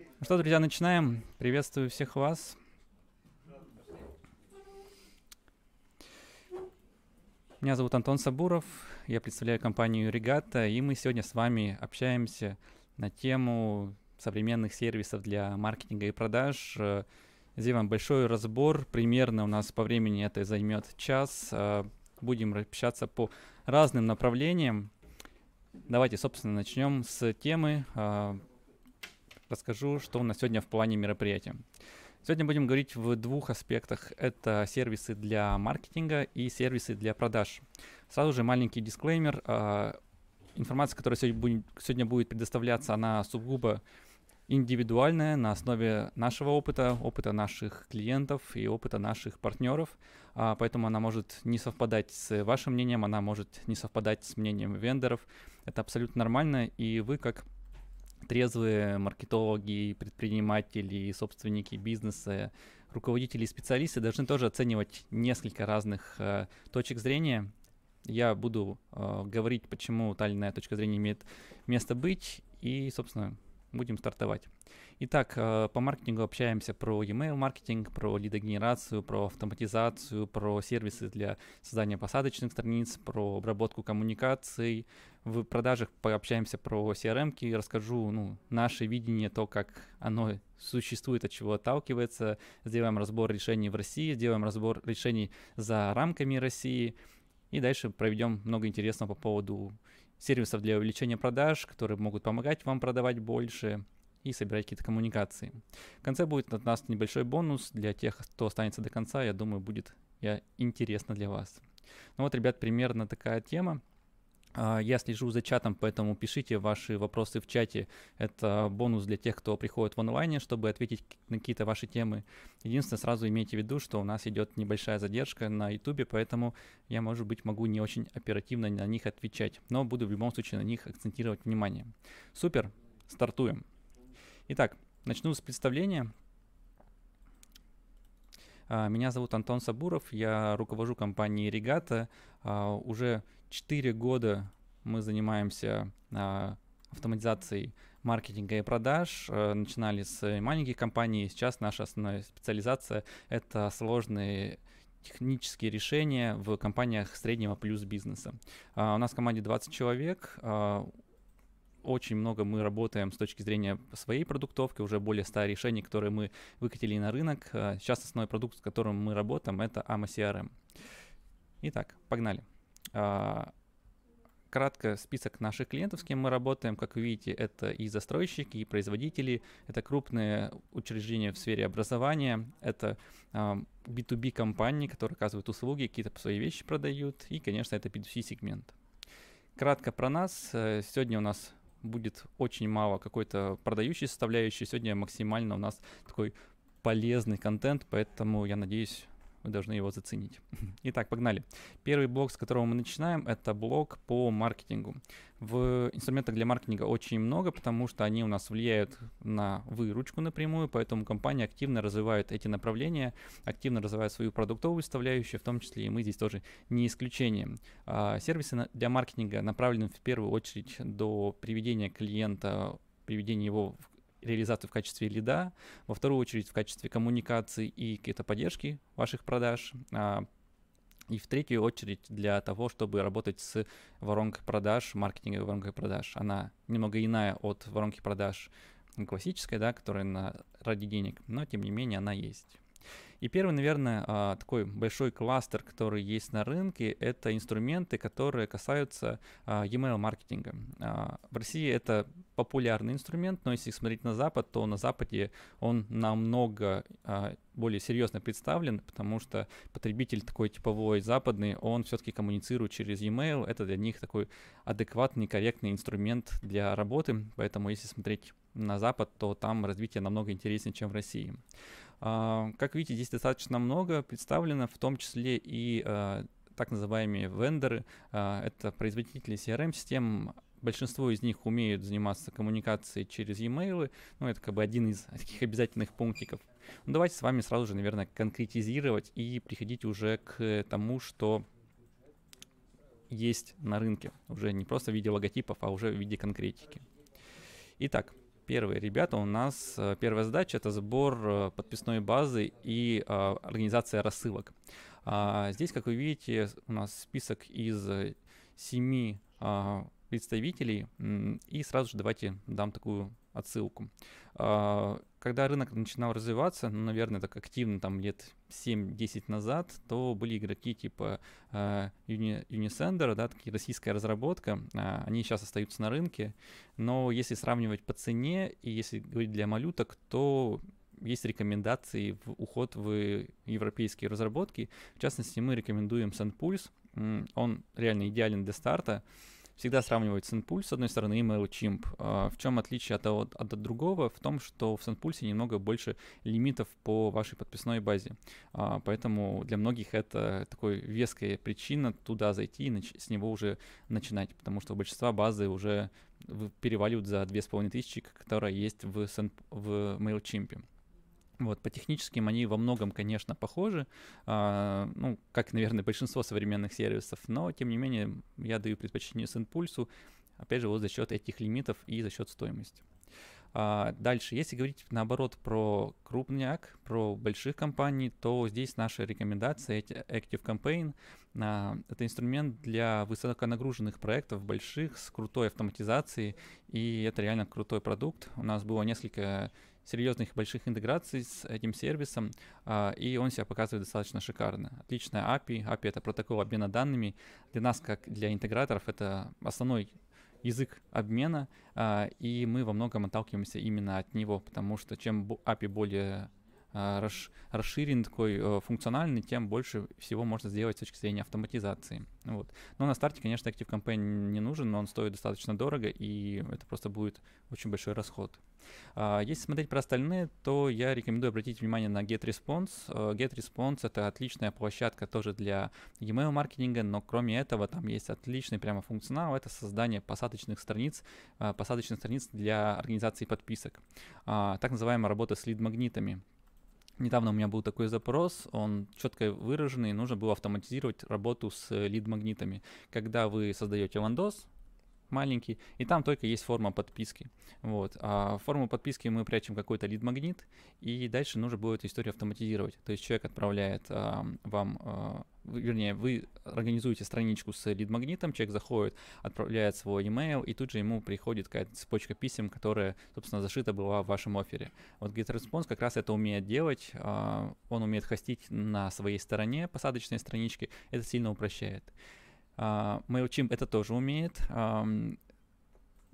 Ну что, друзья, начинаем. Приветствую всех вас. Меня зовут Антон Сабуров, я представляю компанию Регата, и мы сегодня с вами общаемся на тему современных сервисов для маркетинга и продаж. Сделаем большой разбор, примерно у нас по времени это займет час. Будем общаться по разным направлениям. Давайте, собственно, начнем с темы. Расскажу, что у нас сегодня в плане мероприятия. Сегодня будем говорить в двух аспектах. Это сервисы для маркетинга и сервисы для продаж. Сразу же маленький дисклеймер. А, информация, которая сегодня будет, предоставляться, она сугубо индивидуальная на основе нашего опыта, опыта наших клиентов и опыта наших партнеров. А, поэтому она может не совпадать с вашим мнением, она может не совпадать с мнением вендоров. Это абсолютно нормально, и вы как трезвые маркетологи, предприниматели, собственники бизнеса, руководители и специалисты должны тоже оценивать несколько разных э, точек зрения. Я буду э, говорить, почему та или иная точка зрения имеет место быть, и, собственно, будем стартовать. Итак, э, по маркетингу общаемся про email маркетинг, про лидогенерацию, про автоматизацию, про сервисы для создания посадочных страниц, про обработку коммуникаций. В продажах пообщаемся про CRM, расскажу ну, наше видение, то, как оно существует, от чего отталкивается. Сделаем разбор решений в России, сделаем разбор решений за рамками России. И дальше проведем много интересного по поводу сервисов для увеличения продаж, которые могут помогать вам продавать больше, и собирать какие-то коммуникации. В конце будет от нас небольшой бонус для тех, кто останется до конца. Я думаю, будет я, интересно для вас. Ну вот, ребят, примерно такая тема. А, я слежу за чатом, поэтому пишите ваши вопросы в чате. Это бонус для тех, кто приходит в онлайне, чтобы ответить на какие-то ваши темы. Единственное, сразу имейте в виду, что у нас идет небольшая задержка на YouTube, поэтому я, может быть, могу не очень оперативно на них отвечать, но буду в любом случае на них акцентировать внимание. Супер, стартуем. Итак, начну с представления. А, меня зовут Антон Сабуров, я руковожу компанией Регата. А, уже 4 года мы занимаемся а, автоматизацией маркетинга и продаж. Начинали с маленьких компаний, сейчас наша основная специализация — это сложные технические решения в компаниях среднего плюс бизнеса. У нас в команде 20 человек, очень много мы работаем с точки зрения своей продуктовки, уже более 100 решений, которые мы выкатили на рынок. А, сейчас основной продукт, с которым мы работаем, это AMA CRM. Итак, погнали. А, кратко список наших клиентов, с кем мы работаем. Как вы видите, это и застройщики, и производители, это крупные учреждения в сфере образования, это B2B компании, которые оказывают услуги, какие-то свои вещи продают, и, конечно, это B2C сегмент. Кратко про нас. Э, сегодня у нас будет очень мало какой-то продающей составляющей. Сегодня максимально у нас такой полезный контент, поэтому я надеюсь, вы должны его заценить. Итак, погнали. Первый блок, с которого мы начинаем, это блок по маркетингу. В инструментах для маркетинга очень много, потому что они у нас влияют на выручку напрямую, поэтому компания активно развивает эти направления, активно развивает свою продуктовую составляющую, в том числе и мы здесь тоже не исключение. А, сервисы для маркетинга направлены в первую очередь до приведения клиента приведения его реализацию в качестве лида, во вторую очередь в качестве коммуникации и какой-то поддержки ваших продаж, а, и в третью очередь для того, чтобы работать с воронкой продаж, маркетинговой воронкой продаж. Она немного иная от воронки продаж классической, да, которая на, ради денег, но тем не менее она есть. И первый, наверное, а, такой большой кластер, который есть на рынке, это инструменты, которые касаются а, e-mail маркетинга. А, в России это популярный инструмент, но если смотреть на Запад, то на Западе он намного более серьезно представлен, потому что потребитель такой типовой западный, он все-таки коммуницирует через e-mail, это для них такой адекватный, корректный инструмент для работы, поэтому если смотреть на Запад, то там развитие намного интереснее, чем в России. А, как видите, здесь достаточно много представлено, в том числе и а, так называемые вендоры. А, это производители CRM-систем, Большинство из них умеют заниматься коммуникацией через e-mail, ну, это как бы один из таких обязательных пунктиков. Ну, давайте с вами сразу же, наверное, конкретизировать и приходить уже к тому, что есть на рынке, уже не просто в виде логотипов, а уже в виде конкретики. Итак, первые ребята у нас, э, первая задача — это сбор э, подписной базы и а, организация рассылок. А, здесь, как вы видите, у нас список из семи а, представителей, и сразу же давайте дам такую отсылку. Когда рынок начинал развиваться, ну, наверное, так активно, там лет 7-10 назад, то были игроки типа uh, Unisender, да, такие российская разработка, uh, они сейчас остаются на рынке, но если сравнивать по цене и если говорить для малюток, то есть рекомендации в уход в европейские разработки. В частности, мы рекомендуем SendPulse. Он реально идеален для старта всегда сравнивать SendPulse, с одной стороны, и MailChimp. А, в чем отличие от, от, от другого? В том, что в SendPulse немного больше лимитов по вашей подписной базе. А, поэтому для многих это такой веская причина туда зайти и с него уже начинать, потому что у большинства базы уже переваливают за 2500, которая есть в, Send, в MailChimp. Вот, по техническим они во многом, конечно, похожи, а, ну, как, наверное, большинство современных сервисов, но, тем не менее, я даю предпочтение SendPulse, опять же, вот за счет этих лимитов и за счет стоимости. А, дальше, если говорить, наоборот, про крупняк, про больших компаний, то здесь наша рекомендация Active Campaign. А, это инструмент для высоконагруженных проектов, больших, с крутой автоматизацией, и это реально крутой продукт. У нас было несколько серьезных больших интеграций с этим сервисом, а, и он себя показывает достаточно шикарно. Отличная API. API — это протокол обмена данными. Для нас, как для интеграторов, это основной язык обмена, а, и мы во многом отталкиваемся именно от него, потому что чем API более расширен, такой э, функциональный, тем больше всего можно сделать с точки зрения автоматизации. Вот. Но на старте, конечно, Active Campaign не нужен, но он стоит достаточно дорого, и это просто будет очень большой расход. А, если смотреть про остальные, то я рекомендую обратить внимание на GetResponse. Э, GetResponse — это отличная площадка тоже для email маркетинга, но кроме этого там есть отличный прямо функционал, это создание посадочных страниц, э, посадочных страниц для организации подписок. Так называемая работа с лид-магнитами. Недавно у меня был такой запрос, он четко выраженный, нужно было автоматизировать работу с лид-магнитами. Когда вы создаете ландос, маленький, и там только есть форма подписки. Вот. А форму подписки мы прячем какой-то лид-магнит, и дальше нужно будет историю автоматизировать. То есть человек отправляет а, вам, а, вернее, вы организуете страничку с лид-магнитом, человек заходит, отправляет свой email, и тут же ему приходит какая-то цепочка писем, которая, собственно, зашита была в вашем офере. Вот GetResponse как раз это умеет делать, а, он умеет хостить на своей стороне посадочные странички, это сильно упрощает. MailChimp это тоже умеет.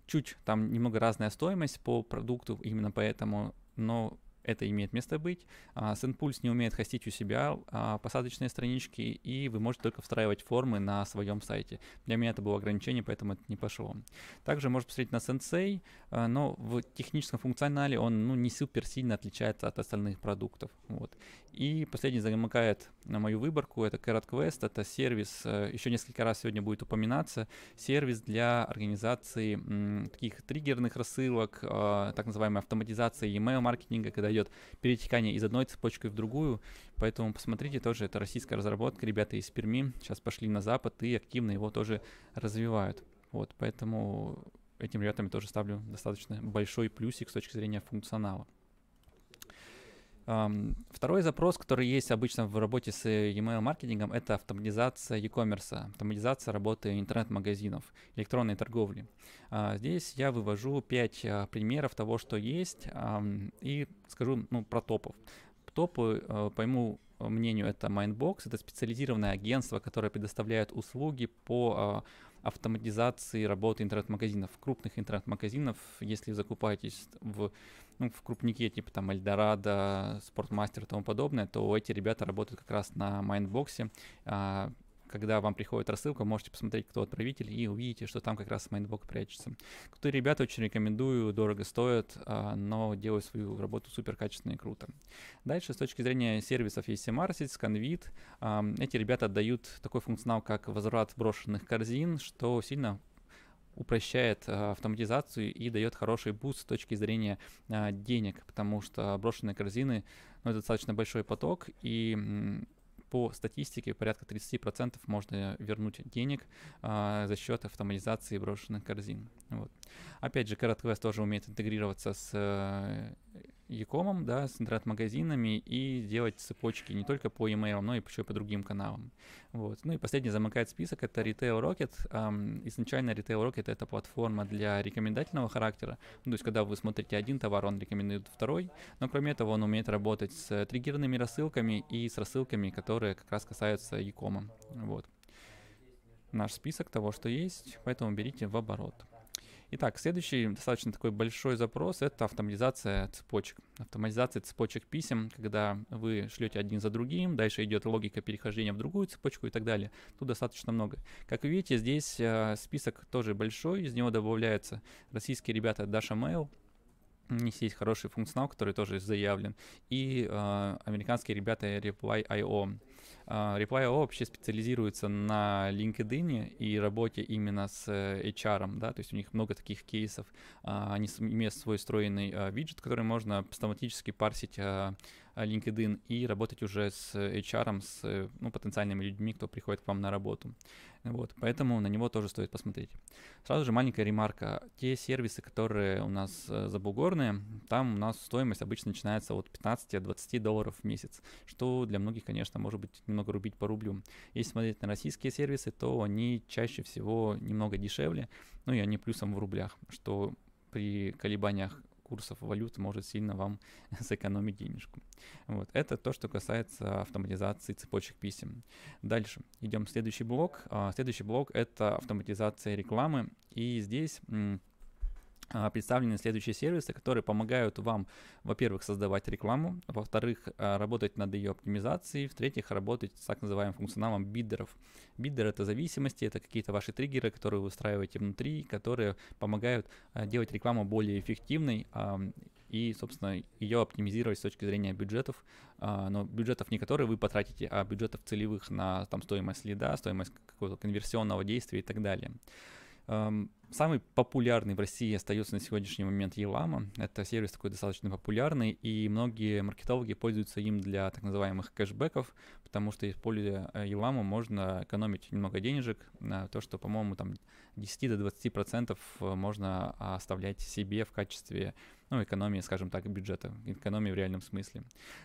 Чуть там немного разная стоимость по продукту, именно поэтому, но это имеет место быть. А, SendPulse не умеет хостить у себя а, посадочные странички, и вы можете только встраивать формы на своем сайте. Для меня это было ограничение, поэтому это не пошло. Также можно посмотреть на Sensei, а, но в техническом функционале он ну, не супер сильно отличается от остальных продуктов. Вот. И последний замыкает на мою выборку, это Carrot Quest, это сервис, э, еще несколько раз сегодня будет упоминаться, сервис для организации таких триггерных рассылок, так называемой автоматизации email маркетинга, когда идет перетекание из одной цепочки в другую. Поэтому посмотрите, тоже это российская разработка, ребята из Перми сейчас пошли на Запад и активно его тоже развивают. Вот, поэтому этим ребятам я тоже ставлю достаточно большой плюсик с точки зрения функционала. Второй запрос, который есть обычно в работе с email маркетингом, это автоматизация e-commerce, автоматизация работы интернет-магазинов, электронной торговли. Uh, здесь я вывожу 5 uh, а, примеров того, что есть, и скажу ну, про топов. Топы, uh, по моему мнению, это Mindbox, это специализированное агентство, которое предоставляет услуги по автоматизации работы интернет-магазинов, крупных интернет-магазинов, если закупаетесь в ну, в крупнике, типа там Эльдорадо, Спортмастер и тому подобное, то эти ребята работают как раз на Майндбоксе. А, когда вам приходит рассылка, можете посмотреть, кто отправитель, и увидите, что там как раз Майндбокс прячется. Крутые ребята очень рекомендую, дорого стоят, а, но делают свою работу супер качественно и круто. Дальше, с точки зрения сервисов есть Marsit, Convead. А, эти ребята отдают такой функционал, как возврат брошенных корзин, что сильно упрощает э, автоматизацию и дает хороший буст с точки зрения денег, потому что брошенные корзины, ну, это достаточно большой поток, и по статистике порядка 30% можно вернуть денег а, за счет автоматизации брошенных корзин. Вот. Опять же, Carrot quest тоже умеет интегрироваться с Якомом, да, с интернет-магазинами и делать цепочки не только по e-mail, но и еще по другим каналам. Вот. Ну и последний замыкает список, это Retail Rocket. Изначально Retail Rocket это платформа для рекомендательного характера. Ну, то есть, когда вы смотрите один товар, он рекомендует второй. Но кроме этого, он умеет работать с триггерными рассылками и с рассылками, которые как раз касаются e-кома. Вот. Наш список того, что есть, поэтому берите в оборот. Итак, следующий достаточно такой большой запрос — это автоматизация цепочек. Автоматизация цепочек писем, когда вы шлете один за другим, дальше идет логика перехождения в другую цепочку и так далее. Тут достаточно много. Как вы видите, здесь э, список тоже большой, из него добавляются российские ребята Dasha Mail, у них есть хороший функционал, который тоже заявлен, и э, американские ребята Reply.io. Uh, Reply.io вообще специализируется на LinkedIn и работе именно с uh, HR, да, то есть у них много таких кейсов. Uh, они имеют свой встроенный uh, виджет, который можно автоматически парсить LinkedIn и работать уже с HR, с ну, потенциальными людьми, кто приходит к вам на работу. Вот, поэтому на него тоже стоит посмотреть. Сразу же маленькая ремарка. Те сервисы, которые у нас э, забугорные, там у нас стоимость обычно начинается от 15-20 долларов в месяц, что для многих, конечно, может быть немного рубить по рублю. Если смотреть на российские сервисы, то они чаще всего немного дешевле, ну и они плюсом в рублях, что при колебаниях курсов валют может сильно вам сэкономить денежку. Вот. Это то, что касается автоматизации цепочек писем. Дальше идем в следующий блок. А, следующий блок — это автоматизация рекламы. И здесь представлены следующие сервисы, которые помогают вам, во-первых, создавать рекламу, во-вторых, а, работать над ее оптимизацией, в-третьих, работать с так называемым функционалом биддеров. Биддер — это зависимости, это какие-то ваши триггеры, которые вы устраиваете внутри, которые помогают а, делать рекламу более эффективной и, собственно, ее оптимизировать с точки зрения бюджетов, но бюджетов не которые вы потратите, а бюджетов целевых на там, стоимость лида, стоимость какого-то конверсионного действия и так далее. Самый популярный в России остается на сегодняшний момент Елама. Это сервис такой достаточно популярный, и многие маркетологи пользуются им для так называемых кэшбэков, потому что, используя Еламу, можно экономить немного денежек на то, что, по-моему, там 10 до 20 процентов можно оставлять себе в качестве ну, экономии, скажем так, бюджета, экономии в реальном смысле.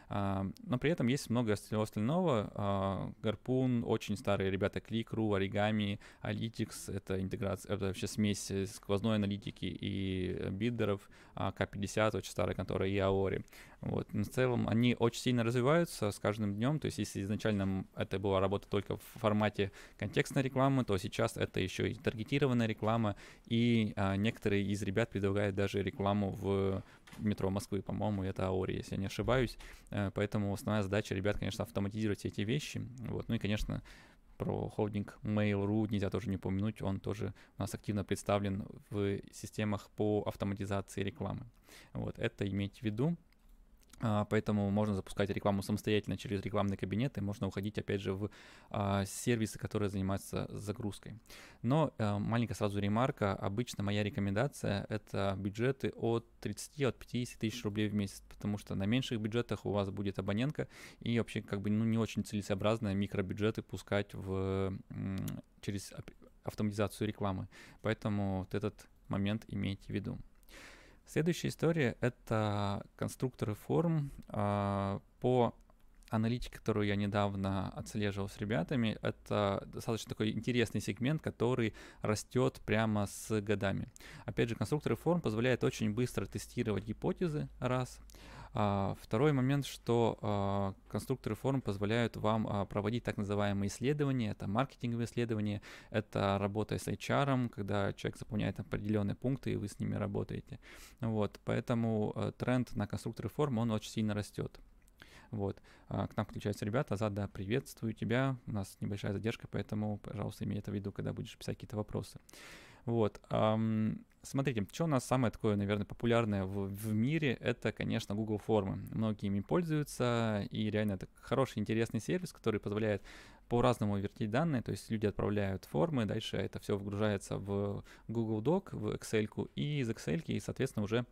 А, но при этом есть много всего остального. А, Гарпун, очень старые ребята, Click.ru, Origami, Analytics, это интеграция, это вообще смесь сквозной аналитики и биддеров, а, K50, очень старая контора, и Aori. Вот. Но в целом они очень сильно развиваются с каждым днем, то есть если изначально это была работа только в формате контекстной рекламы, то сейчас это еще и таргетированная реклама, и а, некоторые из ребят предлагают даже рекламу в метро Москвы, по-моему, это Аори, если я не ошибаюсь. Э, поэтому основная задача ребят, конечно, автоматизировать все эти вещи. Вот. Ну и, конечно, про холдинг Mail.ru нельзя тоже не упомянуть, он тоже у нас активно представлен в системах по автоматизации рекламы. Вот, это иметь в виду. А, поэтому можно запускать рекламу самостоятельно через рекламный кабинет, и можно уходить, опять же, в а, сервисы, которые занимаются загрузкой. Но а, маленькая сразу ремарка. Обычно моя рекомендация — это бюджеты от 30 от 50 тысяч рублей в месяц, потому что на меньших бюджетах у вас будет абонентка, и вообще как бы ну, не очень целесообразно микробюджеты пускать в, через автоматизацию рекламы. Поэтому вот этот момент имейте в виду. Следующая история — это конструкторы форм. А, по аналитике, которую я недавно отслеживал с ребятами, это достаточно такой интересный сегмент, который растет прямо с годами. Опять же, конструкторы форм позволяют очень быстро тестировать гипотезы, раз — второй момент, что а, конструкторы форм позволяют вам а, проводить так называемые исследования, это маркетинговые исследования, это работа с HR, когда человек заполняет определенные пункты, и вы с ними работаете. Вот, поэтому тренд на конструкторы форм, он очень сильно растет. Вот. к нам подключаются ребята. Азад, да, приветствую тебя. У нас небольшая задержка, поэтому, пожалуйста, имей это в виду, когда будешь писать какие-то вопросы. Вот. Смотрите, что у нас самое такое, наверное, популярное в, в мире, это, конечно, Google формы. Многие ими пользуются, и реально это хороший, интересный сервис, который позволяет по-разному вертеть данные, то есть люди отправляют формы, дальше это все вгружается в Google Doc, в Excel, и из Excel, и, соответственно, уже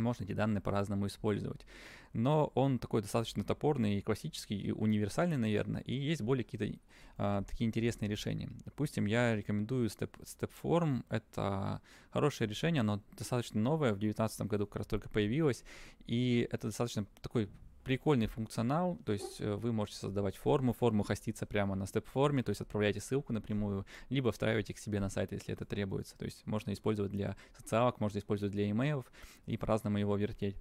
можно эти данные по-разному использовать. Но он такой достаточно топорный и классический, и универсальный, наверное, и есть более какие-то а, такие интересные решения. Допустим, я рекомендую Step, Stepform. Это хорошее решение, оно достаточно новое, в 2019 году как раз только появилось, и это достаточно такой прикольный функционал, то есть э, вы можете создавать форму, форму хостится прямо на степ-форме, то есть отправляете ссылку напрямую, либо встраиваете к себе на сайт, если это требуется. То есть можно использовать для социалок, можно использовать для имейлов и по-разному его вертеть.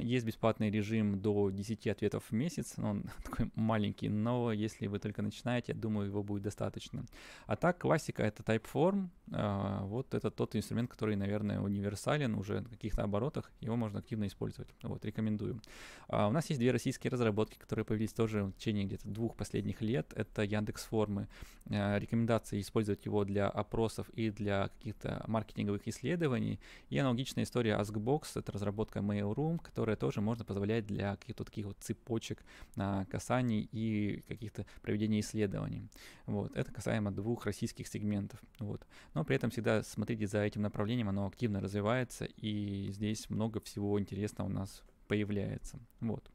Есть бесплатный режим до 10 ответов в месяц, он такой маленький, но если вы только начинаете, я думаю, его будет достаточно. А так, классика — это Typeform, а, вот это тот инструмент, который, наверное, универсален уже на каких-то оборотах, его можно активно использовать, вот, рекомендую. А у нас есть две российские разработки, которые появились тоже в течение где-то двух последних лет, это Яндекс Формы, а, рекомендации использовать его для опросов и для каких-то маркетинговых исследований, и аналогичная история AskBox, это разработка Mail.ru, которая тоже можно позволять для каких-то таких вот цепочек а, касаний и каких-то проведения исследований. Вот. Это касаемо двух российских сегментов. Вот. Но при этом всегда смотрите за этим направлением, оно активно развивается, и здесь много всего интересного у нас появляется. Вот.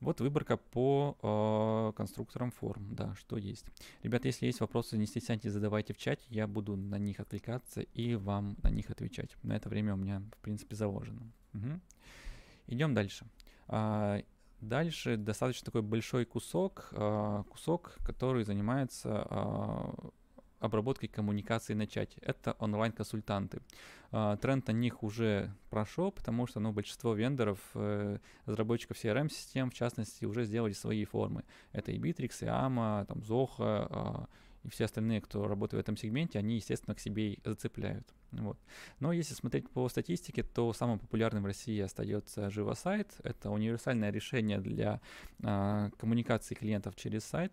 Вот выборка по э, конструкторам форм, да, что есть. Ребята, если есть вопросы, не стесняйтесь, задавайте в чате, я буду на них отвлекаться и вам на них отвечать. На это время у меня, в принципе, заложено. Угу. Идем дальше. А, дальше достаточно такой большой кусок, а, кусок, который занимается а, обработкой коммуникации на чате. Это онлайн-консультанты. Тренд на них уже прошел, потому что ну, большинство вендоров, э, разработчиков CRM-систем, в частности, уже сделали свои формы. Это и Bittrex, и AMA, там, Zoho, и все остальные, кто работает в этом сегменте, они, естественно, к себе и зацепляют. Вот. Но если смотреть по статистике, то самым популярным в России остается Живосайт. Это универсальное решение для э, коммуникации клиентов через сайт.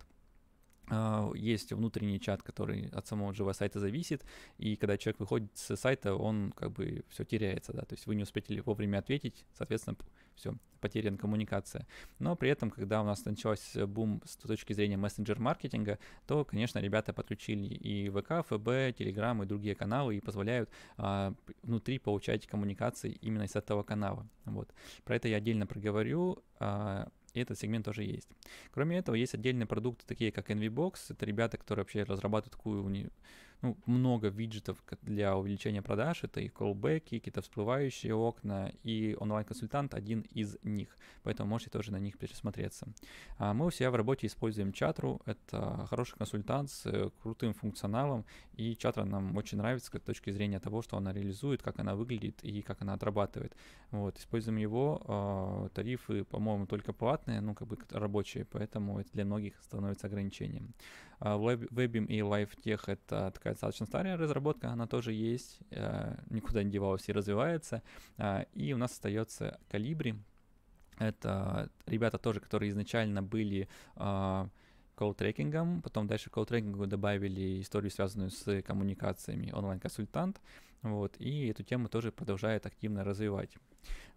Uh, есть внутренний чат, который от самого живого сайта зависит, и когда человек выходит с сайта, он как бы все теряется, да, то есть вы не успели вовремя ответить, соответственно, все, потеряна коммуникация. Но при этом, когда у нас начался бум с точки зрения мессенджер-маркетинга, то, конечно, ребята подключили и ВК, ФБ, Телеграм и другие каналы и позволяют а, внутри получать коммуникации именно из этого канала. Вот. Про это я отдельно проговорю. А, и этот сегмент тоже есть. Кроме этого, есть отдельные продукты, такие как NVBox. Это ребята, которые вообще разрабатывают такую ну, много виджетов для увеличения продаж. Это и колбеки, какие-то всплывающие окна, и онлайн-консультант один из них. Поэтому можете тоже на них пересмотреться. А мы у себя в работе используем Чатру. Это хороший консультант с э, крутым функционалом. И Чатра нам очень нравится с точки зрения того, что она реализует, как она выглядит и как она отрабатывает. Вот, используем его. А, тарифы, по-моему, только платные, ну, как бы рабочие, поэтому это для многих становится ограничением. Webim и LiveTech — это такая достаточно старая разработка, она тоже есть, э, никуда не девалась и развивается. А, и у нас остается Calibri. Это ребята тоже, которые изначально были колл-трекингом, потом дальше колл-трекингу добавили историю, связанную с коммуникациями онлайн-консультант, вот, и эту тему тоже продолжает активно развивать.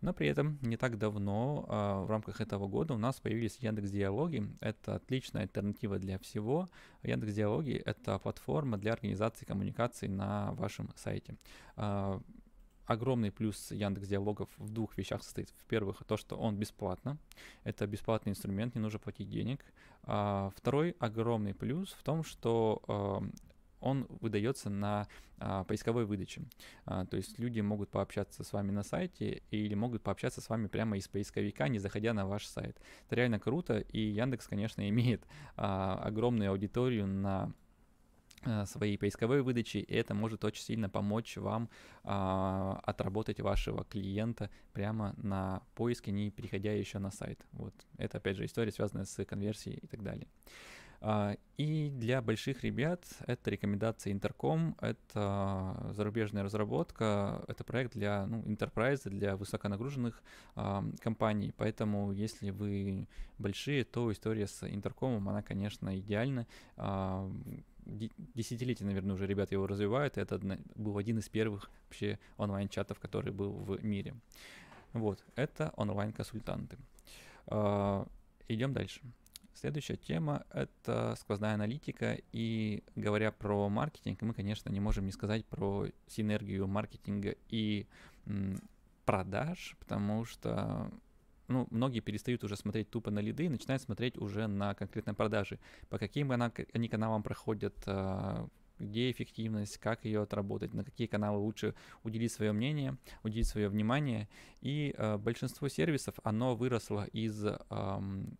Но при этом не так давно а, в рамках этого года у нас появились Яндекс Диалоги. Это отличная альтернатива для всего. Яндекс Диалоги — это платформа для организации коммуникаций на вашем сайте. А, огромный плюс Яндекс Диалогов в двух вещах состоит. В-первых, то, что он бесплатно. Это бесплатный инструмент, не нужно платить денег. А, второй огромный плюс в том, что а, он выдается на а, поисковой выдаче. А, то есть люди могут пообщаться с вами на сайте или могут пообщаться с вами прямо из поисковика, не заходя на ваш сайт. Это реально круто, и Яндекс, конечно, имеет а, огромную аудиторию на своей поисковой выдачи, и это может очень сильно помочь вам а, отработать вашего клиента прямо на поиске, не переходя еще на сайт. Вот. Это, опять же, история, связанная с конверсией и так далее. А, и для больших ребят это рекомендация Интерком, это зарубежная разработка, это проект для ну, enterprise, для высоконагруженных а, компаний, поэтому если вы большие, то история с Интеркомом, она, конечно, идеальна. А, десятилетия, наверное, уже ребята его развивают. Это был один из первых вообще онлайн-чатов, который был в мире. Вот, это онлайн-консультанты. Uh, идем дальше. Следующая тема — это сквозная аналитика. И говоря про маркетинг, мы, конечно, не можем не сказать про синергию маркетинга и продаж, потому что ну, многие перестают уже смотреть тупо на лиды и начинают смотреть уже на конкретные продажи. По каким она, они каналам проходят, а, где эффективность, как ее отработать, на какие каналы лучше уделить свое мнение, уделить свое внимание. И э, большинство сервисов, оно выросло из эм,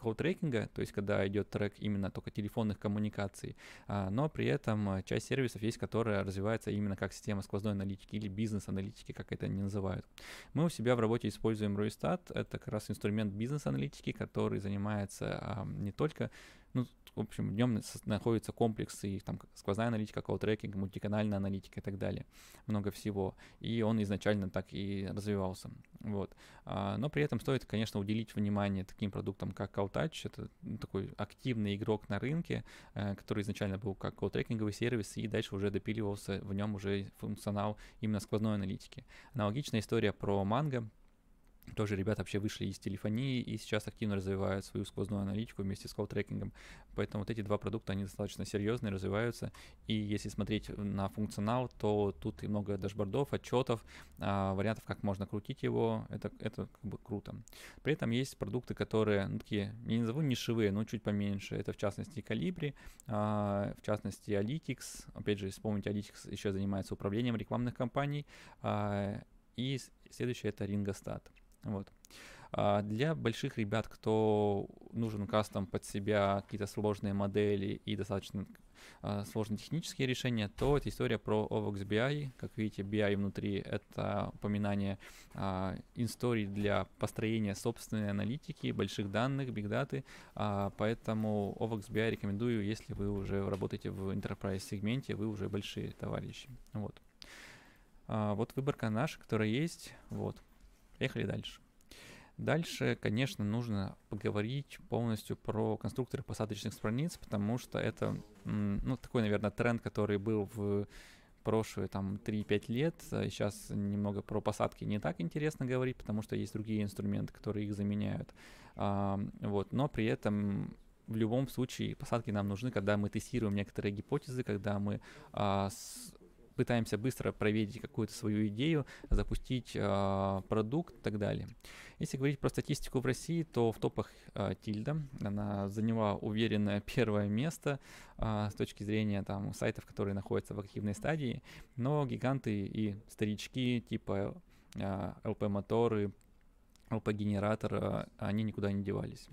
колл-трекинга, то есть когда идет трек именно только телефонных коммуникаций, а, но при этом а, часть сервисов есть, которая развивается именно как система сквозной аналитики или бизнес-аналитики, как это они называют. Мы у себя в работе используем Roystat, это как раз инструмент бизнес-аналитики, который занимается а, не только ну, в общем, в нем находится комплекс и там сквозная аналитика, колл-трекинг, мультиканальная аналитика и так далее. Много всего. И он изначально так и развивался. Вот. А, но при этом стоит, конечно, уделить внимание таким продуктам, как CallTouch. Это такой активный игрок на рынке, э, который изначально был как колл-трекинговый сервис, и дальше уже допиливался в нем уже функционал именно сквозной аналитики. Аналогичная история про Mango, тоже ребята вообще вышли из телефонии и сейчас активно развивают свою сквозную аналитику вместе с колл-трекингом. Поэтому вот эти два продукта, они достаточно серьезные, развиваются. И если смотреть на функционал, то тут и много дашбордов, отчетов, а, вариантов, как можно крутить его. Это, это как бы круто. При этом есть продукты, которые, ну, такие, не назову нишевые, но чуть поменьше. Это в частности Callibri, а, в частности Alytics. Опять же, вспомните, Alytics еще занимается управлением рекламных кампаний. А, и следующее это Ringostat. Вот. А для больших ребят, кто нужен кастом под себя, какие-то сложные модели и достаточно а, сложные технические решения, то это история про OVX BI. Как видите, BI внутри — это упоминание а, историй для построения собственной аналитики, больших данных, бигдаты. А, поэтому OVX BI рекомендую, если вы уже работаете в enterprise сегменте, вы уже большие товарищи. Вот. А, вот выборка наша, которая есть. Вот. Поехали дальше. Дальше, конечно, нужно поговорить полностью про конструкторы посадочных страниц, потому что это, ну, такой, наверное, тренд, который был в прошлые там 3-5 лет. Сейчас немного про посадки не так интересно говорить, потому что есть другие инструменты, которые их заменяют. А, вот, но при этом в любом случае посадки нам нужны, когда мы тестируем некоторые гипотезы, когда мы а, с, пытаемся быстро проверить какую-то свою идею, запустить э, продукт и так далее. Если говорить про статистику в России, то в топах э, Тильда, она заняла уверенное первое место э, с точки зрения там, сайтов, которые находятся в активной стадии, но гиганты и старички типа LP-моторы, LP-генератора, они никуда не девались.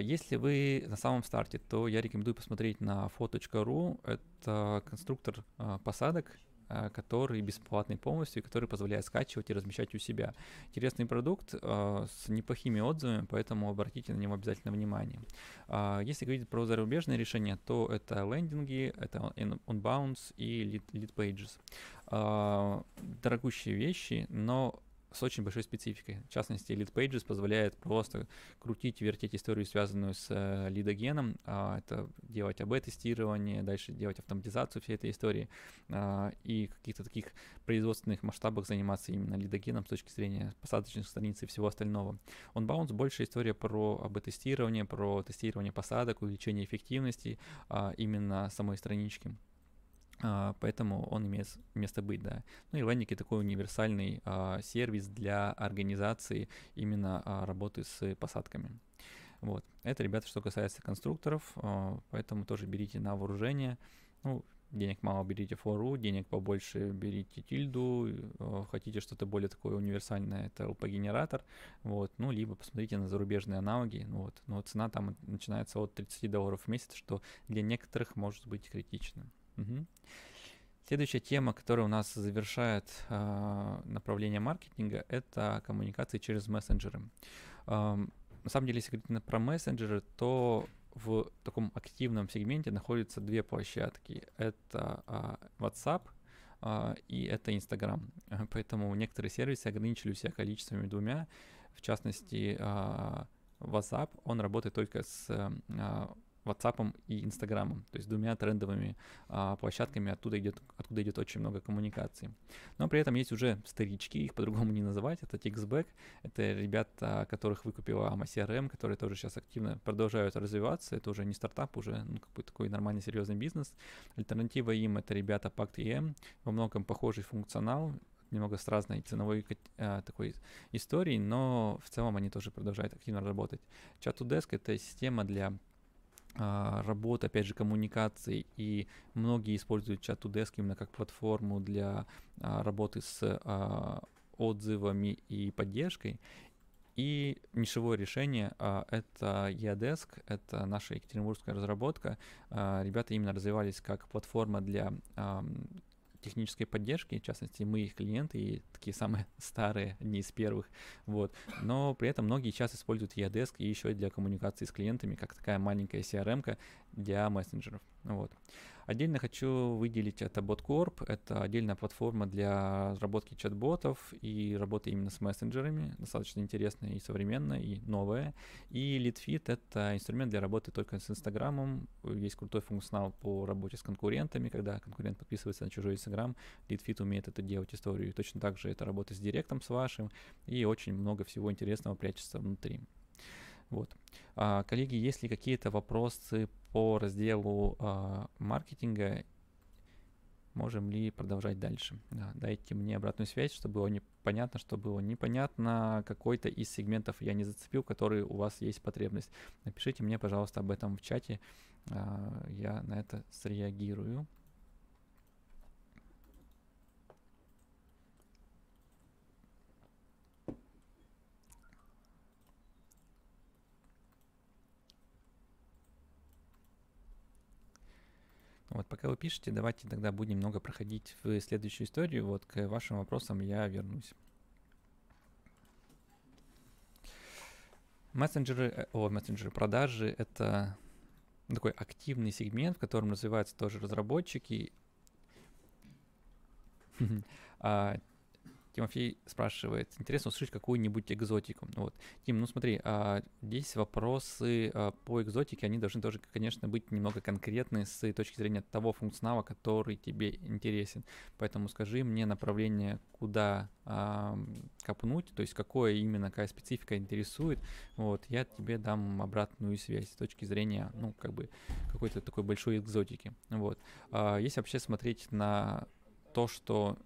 Если вы на самом старте, то я рекомендую посмотреть на fo.ru. Это конструктор посадок, который бесплатный полностью, который позволяет скачивать и размещать у себя. Интересный продукт с неплохими отзывами, поэтому обратите на него обязательно внимание. Если говорить про зарубежные решения, то это лендинги, это Unbounce и Lead, Pages. Дорогущие вещи, но с очень большой спецификой. В частности, Lead Pages позволяет просто крутить, вертеть историю, связанную с э, лидогеном, а, это делать АБ-тестирование, дальше делать автоматизацию всей этой истории а, и каких-то таких производственных масштабах заниматься именно лидогеном с точки зрения посадочных страниц и всего остального. Он Onbounce больше история про АБ-тестирование, про тестирование посадок, увеличение эффективности а, именно самой странички. Uh, поэтому он имеет место быть, да. Ну и Лендики такой универсальный uh, сервис для организации именно uh, работы с посадками. Вот. Это, ребята, что касается конструкторов, поэтому тоже берите на вооружение. Ну, денег мало берите фору, денег побольше берите тильду, хотите что-то более такое универсальное, это LP-генератор, вот, ну, либо посмотрите на зарубежные аналоги, ну, вот, но цена там начинается от 30 долларов в месяц, что для некоторых может быть критично. Угу. Следующая тема, которая у нас завершает э, направление маркетинга, это коммуникации через мессенджеры. Э, на самом деле, если говорить про мессенджеры, то в таком активном сегменте находятся две площадки. Это э, WhatsApp э, и это Instagram. Поэтому некоторые сервисы ограничили себя количествами двумя. В частности, э, WhatsApp, он работает только с WhatsApp и Инстаграмом, то есть двумя трендовыми а, площадками, оттуда идет, откуда идет очень много коммуникаций. Но при этом есть уже старички, их по-другому не называть, это Tixback, это ребята, которых выкупила AMA CRM, которые тоже сейчас активно продолжают развиваться, это уже не стартап, уже ну, как бы такой нормальный серьезный бизнес. Альтернатива им это ребята Pact.em, во многом похожий функционал, немного с разной ценовой а, такой историей, но в целом они тоже продолжают активно работать. Chat2Desk — это система для а, работы, опять же, коммуникации, и многие используют Chat2Desk именно как платформу для а, работы с а, отзывами и поддержкой. И нишевое решение это Yadesk, это наша екатеринбургская разработка. Ребята именно развивались как платформа для технической поддержки, в частности, мы их клиенты и такие самые старые, одни из первых, вот. Но при этом многие сейчас используют Yadesk и еще для коммуникации с клиентами, как такая маленькая CRM для мессенджеров, вот. Отдельно хочу выделить это BotCorp. Это отдельная платформа для разработки чат-ботов и работы именно с мессенджерами. Достаточно интересная и современная, и новая. И LeadFit — это инструмент для работы только с Инстаграмом. Есть крутой функционал по работе с конкурентами. Когда конкурент подписывается на чужой Инстаграм, LeadFit умеет это делать историю. И точно так же это работа с директом, с вашим. И очень много всего интересного прячется внутри. Вот. А, коллеги, есть ли какие-то вопросы по разделу а, маркетинга? Можем ли продолжать дальше? Да, дайте мне обратную связь, чтобы было непонятно, что было непонятно, какой-то из сегментов я не зацепил, который у вас есть потребность. Напишите мне, пожалуйста, об этом в чате, а, я на это среагирую. Вот пока вы пишете, давайте тогда будем немного проходить в следующую историю. Вот к вашим вопросам я вернусь. Мессенджеры, э, о, мессенджеры продажи — это такой активный сегмент, в котором развиваются тоже разработчики. А Тимофей спрашивает, интересно услышать какую-нибудь экзотику. Вот. Тим, ну смотри, а, здесь вопросы а, по экзотике, они должны тоже, конечно, быть немного конкретны с точки зрения того функционала, который тебе интересен. Поэтому скажи мне направление, куда а, копнуть, то есть какое именно, какая специфика интересует, вот, я тебе дам обратную связь с точки зрения, ну, как бы, какой-то такой большой экзотики. Вот. А, если вообще смотреть на то, что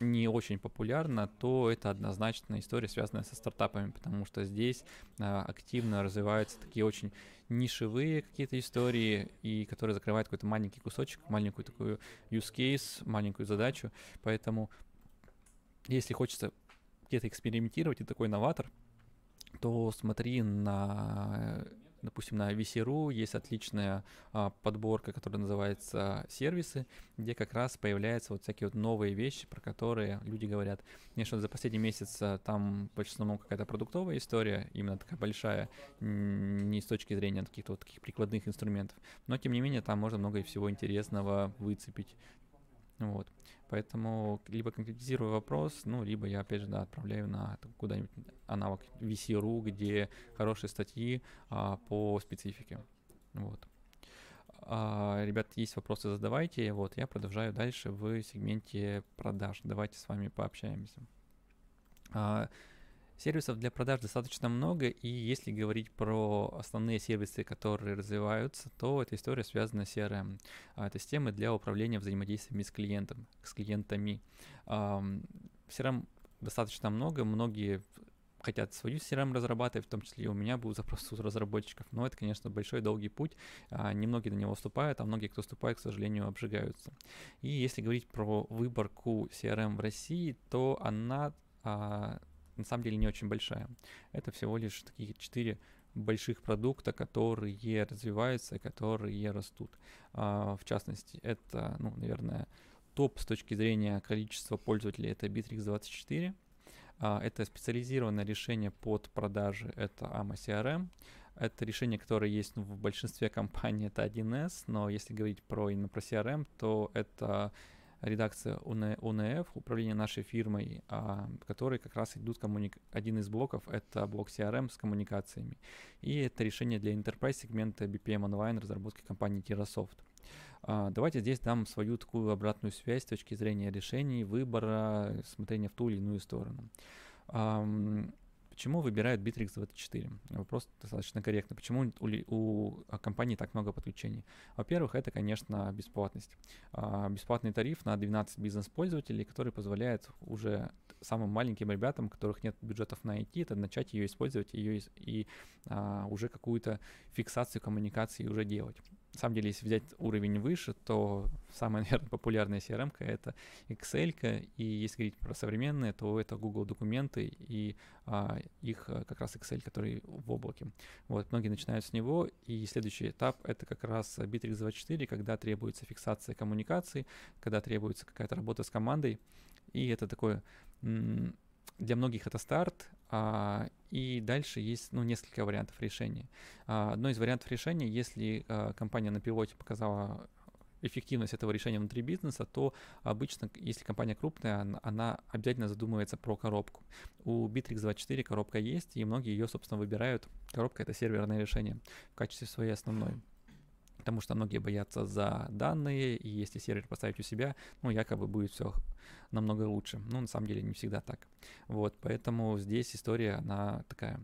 не очень популярна, то это однозначно история, связанная со стартапами, потому что здесь а, активно развиваются такие очень нишевые какие-то истории, и которые закрывают какой-то маленький кусочек, маленькую такую use case, маленькую задачу. Поэтому, если хочется где-то экспериментировать и такой новатор, то смотри на допустим, на VC.ru есть отличная а, подборка, которая называется «Сервисы», где как раз появляются вот всякие вот новые вещи, про которые люди говорят. Конечно, за последний месяц а, там в основном какая-то продуктовая история, именно такая большая, не с точки зрения каких-то вот таких прикладных инструментов, но тем не менее там можно много всего интересного выцепить. Вот. Поэтому либо конкретизирую вопрос, ну, либо я, опять же, да, отправляю на куда-нибудь аналог VC.ru, где хорошие статьи а, по специфике. Вот. А, ребят, есть вопросы, задавайте. Вот, я продолжаю дальше в сегменте продаж. Давайте с вами пообщаемся. А, Сервисов для продаж достаточно много, и если говорить про основные сервисы, которые развиваются, то эта история связана с CRM. А, это системы для управления взаимодействиями с клиентом, с клиентами. CRM достаточно много, многие хотят свою CRM разрабатывать, в том числе и у меня был запрос у разработчиков, но это, конечно, большой долгий путь, а, немногие на него вступают, а многие, кто вступает, к сожалению, обжигаются. И если говорить про выборку CRM в России, то она а, на самом деле не очень большая. Это всего лишь такие четыре больших продукта, которые развиваются, которые растут. А, в частности, это, ну, наверное, топ с точки зрения количества пользователей, это Bittrex 24. А, это специализированное решение под продажи, это AMA CRM. Это решение, которое есть ну, в большинстве компаний, это 1С, но если говорить про именно про CRM, то это редакция ОНФ, управление нашей фирмой, а, который как раз идут коммуник... один из блоков, это блок CRM с коммуникациями. И это решение для enterprise сегмента BPM Online разработки компании TerraSoft. А, давайте здесь дам свою такую обратную связь с точки зрения решений, выбора, смотрения в ту или иную сторону. Почему выбирают Bittrex 24? Вопрос достаточно корректный. Почему у, у компании так много подключений? Во-первых, это, конечно, бесплатность. А, бесплатный тариф на 12 бизнес-пользователей, который позволяет уже самым маленьким ребятам, у которых нет бюджетов на IT, это начать ее использовать ее и, а, уже какую-то фиксацию коммуникации уже делать самом деле, если взять уровень выше, то самая, наверное, популярная CRM это Excel, и если говорить про современные, то это Google документы и а, их э, как раз Excel, который в облаке. Вот, многие начинают с него, и следующий этап — это как раз Bittrex 24, когда требуется фиксация коммуникации, когда требуется какая-то работа с командой, и это такое для многих это старт, а, и дальше есть ну, несколько вариантов решения. А, одно из вариантов решения, если а, компания на пилоте показала эффективность этого решения внутри бизнеса, то обычно, если компания крупная, она, обязательно задумывается про коробку. У Bittrex 24 коробка есть, и многие ее, собственно, выбирают. Коробка — это серверное решение в качестве своей основной потому что многие боятся за данные, и если сервер поставить у себя, ну, якобы будет все намного лучше. Ну, на самом деле не всегда так. Вот, поэтому здесь история, она такая.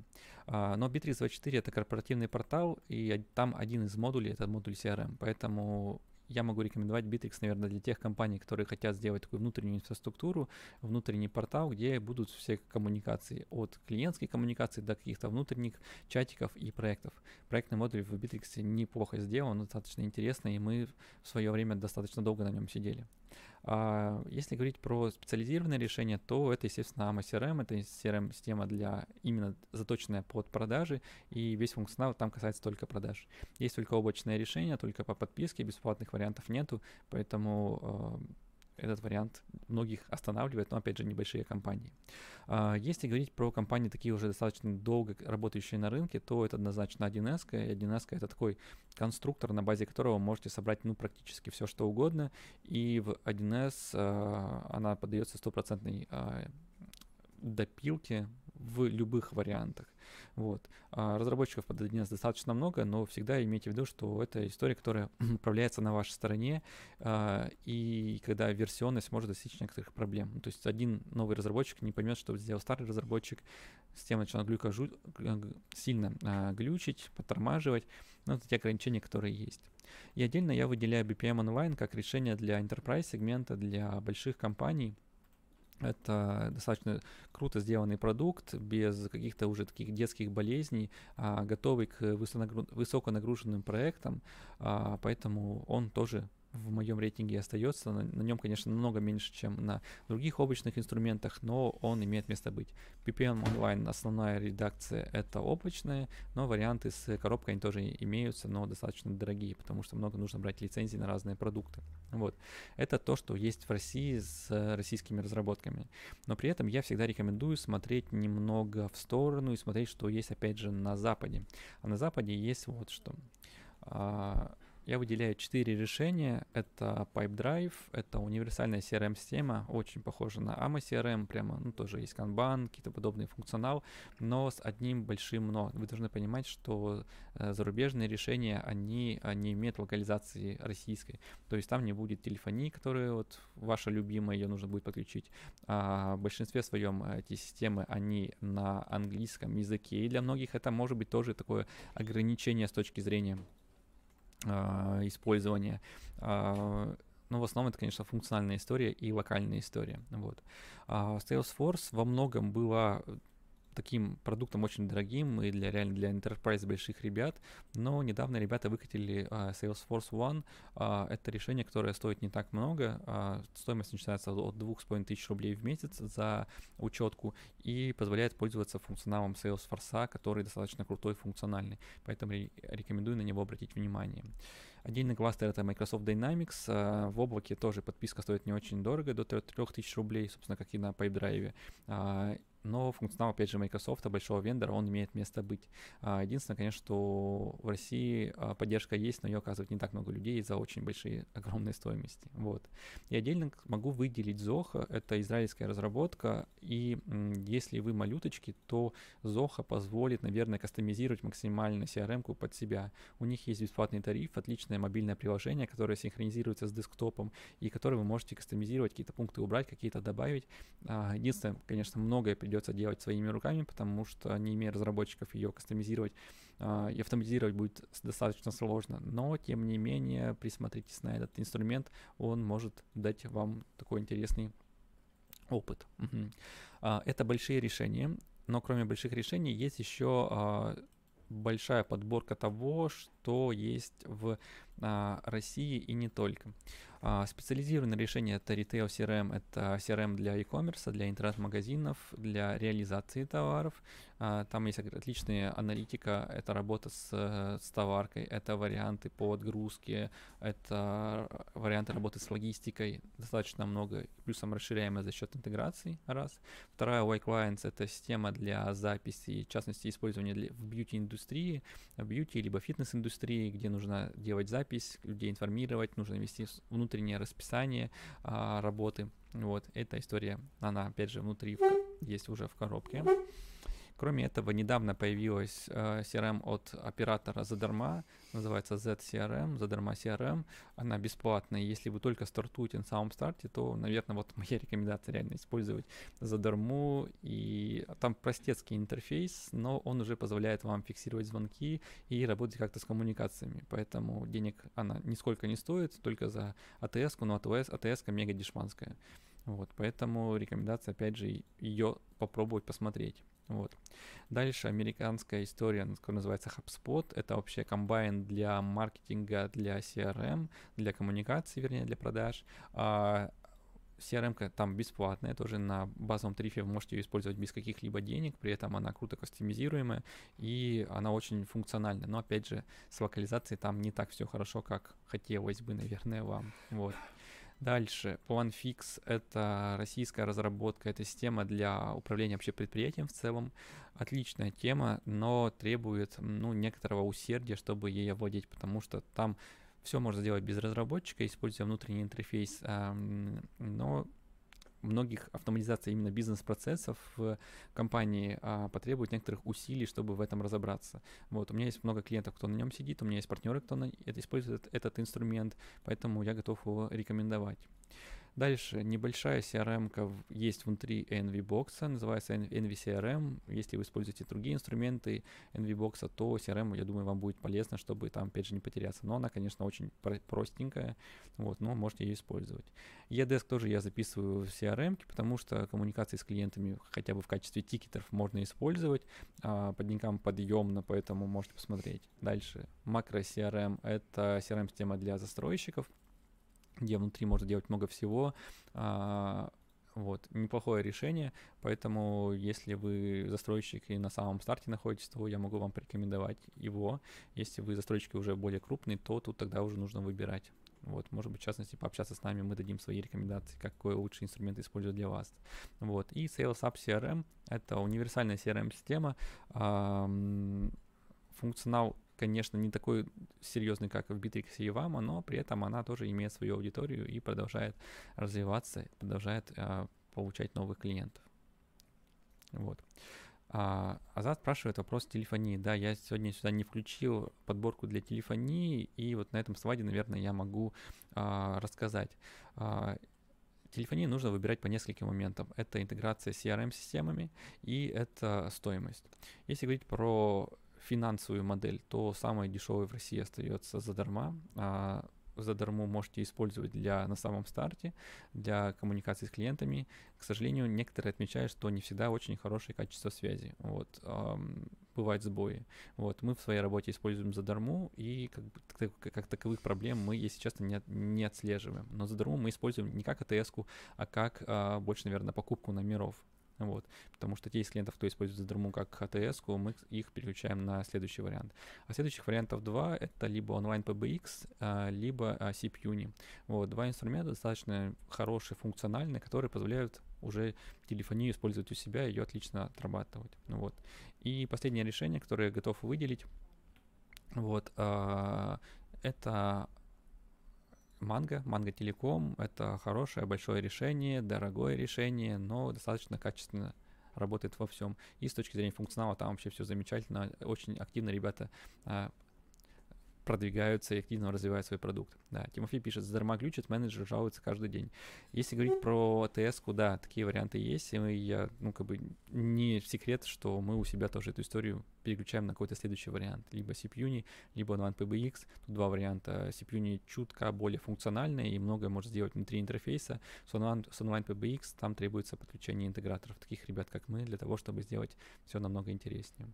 А, но Bittrex24 — это корпоративный портал, и там один из модулей — это модуль CRM, поэтому я могу рекомендовать Bittrex, наверное, для тех компаний, которые хотят сделать такую внутреннюю инфраструктуру, внутренний портал, где будут все коммуникации, от клиентской коммуникации до каких-то внутренних чатиков и проектов. Проектный модуль в Bittrex неплохо сделан, достаточно интересно, и мы в свое время достаточно долго на нем сидели. А если говорить про специализированные решения, то это, естественно, AMA CRM, это CRM-система для именно заточенная под продажи, и весь функционал там касается только продаж. Есть только облачное решение, только по подписке, бесплатных вариантов нету, поэтому этот вариант многих останавливает, но опять же небольшие компании. А, если говорить про компании, такие уже достаточно долго работающие на рынке, то это однозначно 1С, и 1С это такой конструктор, на базе которого вы можете собрать ну, практически все, что угодно, и в 1С а, она поддается стопроцентной а, допилке в любых вариантах. Вот. А разработчиков под 1С достаточно много, но всегда имейте в виду, что это история, которая управляется на вашей стороне, а, и когда версионность может достичь некоторых проблем. То есть один новый разработчик не поймет, что сделал старый разработчик, система начинает глюкажу, сильно а, глючить, подтормаживать. Ну, это те ограничения, которые есть. И отдельно я выделяю BPM Online как решение для enterprise сегмента, для больших компаний, это достаточно круто сделанный продукт, без каких-то уже таких детских болезней, а, готовый к высоконагруженным проектам, а, поэтому он тоже в моем рейтинге остается. На, на нем, конечно, намного меньше, чем на других облачных инструментах, но он имеет место быть. PPM Online основная редакция это облачная, но варианты с коробкой они тоже имеются, но достаточно дорогие, потому что много нужно брать лицензии на разные продукты. Вот. Это то, что есть в России с российскими разработками. Но при этом я всегда рекомендую смотреть немного в сторону и смотреть, что есть опять же на Западе. А на Западе есть вот что. Я выделяю четыре решения. Это PipeDrive, это универсальная CRM-система, очень похожа на AMA CRM, прямо, ну, тоже есть Kanban, какие-то подобные функционал, но с одним большим но. Вы должны понимать, что э, зарубежные решения, они, они имеют локализации российской. То есть там не будет телефонии, которая вот ваша любимая, ее нужно будет подключить. А в большинстве своем эти системы, они на английском языке, и для многих это может быть тоже такое ограничение с точки зрения использования. А, но в основном это, конечно, функциональная история и локальная история. Вот. А Salesforce во многом была таким продуктом очень дорогим и для реально для enterprise больших ребят, но недавно ребята выкатили uh, Salesforce One. Uh, это решение, которое стоит не так много, uh, стоимость начинается от 2500 рублей в месяц за учетку и позволяет пользоваться функционалом Salesforce, который достаточно крутой функциональный, поэтому рекомендую на него обратить внимание. Отдельный кластер это Microsoft Dynamics. В облаке тоже подписка стоит не очень дорого, до 3000 рублей, собственно, как и на PipeDrive но функционал, опять же, Microsoft, большого вендора, он имеет место быть. А, единственное, конечно, что в России а, поддержка есть, но ее оказывает не так много людей за очень большие, огромные стоимости. Вот. И отдельно могу выделить Zoho, это израильская разработка, и если вы малюточки, то Zoho позволит, наверное, кастомизировать максимально CRM-ку под себя. У них есть бесплатный тариф, отличное мобильное приложение, которое синхронизируется с десктопом, и которое вы можете кастомизировать, какие-то пункты убрать, какие-то добавить. А, единственное, конечно, многое придется придется делать своими руками, потому что не имея разработчиков ее кастомизировать а, и автоматизировать будет достаточно сложно. Но, тем не менее, присмотритесь на этот инструмент, он может дать вам такой интересный опыт. Угу. Это большие решения, но кроме больших решений есть еще большая подборка того, что есть в а, России и не только. А, специализированные решения это Retail CRM, это CRM для e-commerce, для интернет-магазинов, для реализации товаров. А, там есть отличная аналитика, это работа с, с товаркой, это варианты по отгрузке, это варианты работы с логистикой, достаточно много, плюсом расширяемая за счет интеграции, раз. Вторая, Y Clients, это система для записи, в частности, использования для, в бьюти-индустрии, в бьюти либо фитнес-индустрии, где нужно делать запись, людей информировать, нужно вести внутреннее расписание а, работы. Вот, эта история, она опять же внутри есть уже в коробке. Кроме этого, недавно появилась э, CRM от оператора задарма, называется ZCRM, задарма CRM. Она бесплатная. Если вы только стартуете на самом старте, то, наверное, вот моя рекомендация реально использовать задарму. И там простецкий интерфейс, но он уже позволяет вам фиксировать звонки и работать как-то с коммуникациями. Поэтому денег она нисколько не стоит, только за АТС, но АТС, АТС мега дешманская. Вот, поэтому рекомендация, опять же, ее попробовать посмотреть. Вот. Дальше американская история, которая называется HubSpot. Это вообще комбайн для маркетинга, для CRM, для коммуникации, вернее, для продаж. А CRM там бесплатная, тоже на базовом тарифе вы можете ее использовать без каких-либо денег, при этом она круто кастомизируемая и она очень функциональна. Но опять же, с локализацией там не так все хорошо, как хотелось бы, наверное, вам. Вот. Дальше, PlanFix — это российская разработка, это система для управления вообще предприятием в целом. Отличная тема, но требует ну, некоторого усердия, чтобы ей овладеть, потому что там все можно сделать без разработчика, используя внутренний интерфейс, но многих автоматизация именно бизнес-процессов в компании а, потребует некоторых усилий, чтобы в этом разобраться. Вот, у меня есть много клиентов, кто на нем сидит, у меня есть партнеры, кто на, это использует этот инструмент, поэтому я готов его рекомендовать. Дальше небольшая CRM есть внутри NVBox, называется NVCRM. Если вы используете другие инструменты NVBox, то CRM, я думаю, вам будет полезно, чтобы там, опять же, не потеряться. Но она, конечно, очень простенькая, вот, но можете ее использовать. EDESK тоже я записываю в CRM, потому что коммуникации с клиентами хотя бы в качестве тикетов можно использовать. А, по деньгам подъемно, поэтому можете посмотреть. Дальше. Макро CRM — это CRM-система для застройщиков где внутри можно делать много всего. А, вот, неплохое решение, поэтому если вы застройщик и на самом старте находитесь, то я могу вам порекомендовать его. Если вы застройщики уже более крупный, то тут тогда уже нужно выбирать. Вот, может быть, в частности, пообщаться с нами, мы дадим свои рекомендации, какой лучший инструмент использовать для вас. Вот, и Sales Up CRM — это универсальная CRM-система, функционал конечно, не такой серьезный, как в Bittrex и Ivama, но при этом она тоже имеет свою аудиторию и продолжает развиваться, продолжает а, получать новых клиентов. Вот. А, Азат спрашивает вопрос телефонии. Да, я сегодня сюда не включил подборку для телефонии, и вот на этом слайде, наверное, я могу а, рассказать. А, телефонии нужно выбирать по нескольким моментам. Это интеграция с CRM-системами и это стоимость. Если говорить про финансовую модель, то самое дешевое в России остается задарма. А задарму можете использовать для на самом старте, для коммуникации с клиентами. К сожалению, некоторые отмечают, что не всегда очень хорошее качество связи. Вот, эм, бывают сбои. Вот, мы в своей работе используем задарму, и как, бы, как таковых проблем мы, если честно, не, не отслеживаем. Но задарму мы используем не как атс а как э, больше, наверное, покупку номеров. Вот, потому что те из клиентов, кто использует Задруму как hts мы их переключаем на следующий вариант. А следующих вариантов два — это либо онлайн PBX, а, либо а, CPUNI. Вот, два инструмента достаточно хорошие, функциональные, которые позволяют уже телефонию использовать у себя, ее отлично отрабатывать. Вот. И последнее решение, которое я готов выделить, вот, а, это Манго, Манго Телеком — это хорошее, большое решение, дорогое решение, но достаточно качественно работает во всем. И с точки зрения функционала там вообще все замечательно. Очень активно ребята а, продвигаются и активно развивают свой продукт. Да, Тимофей пишет, задарма глючит, менеджер жалуется каждый день. Если говорить про ТС, да, такие варианты есть, и я, ну, как бы не секрет, что мы у себя тоже эту историю переключаем на какой-то следующий вариант. Либо CPU, либо Online PBX. Тут два варианта. CPU чутка более функциональная и многое может сделать внутри интерфейса. С Online, с Online PBX там требуется подключение интеграторов, таких ребят, как мы, для того, чтобы сделать все намного интереснее.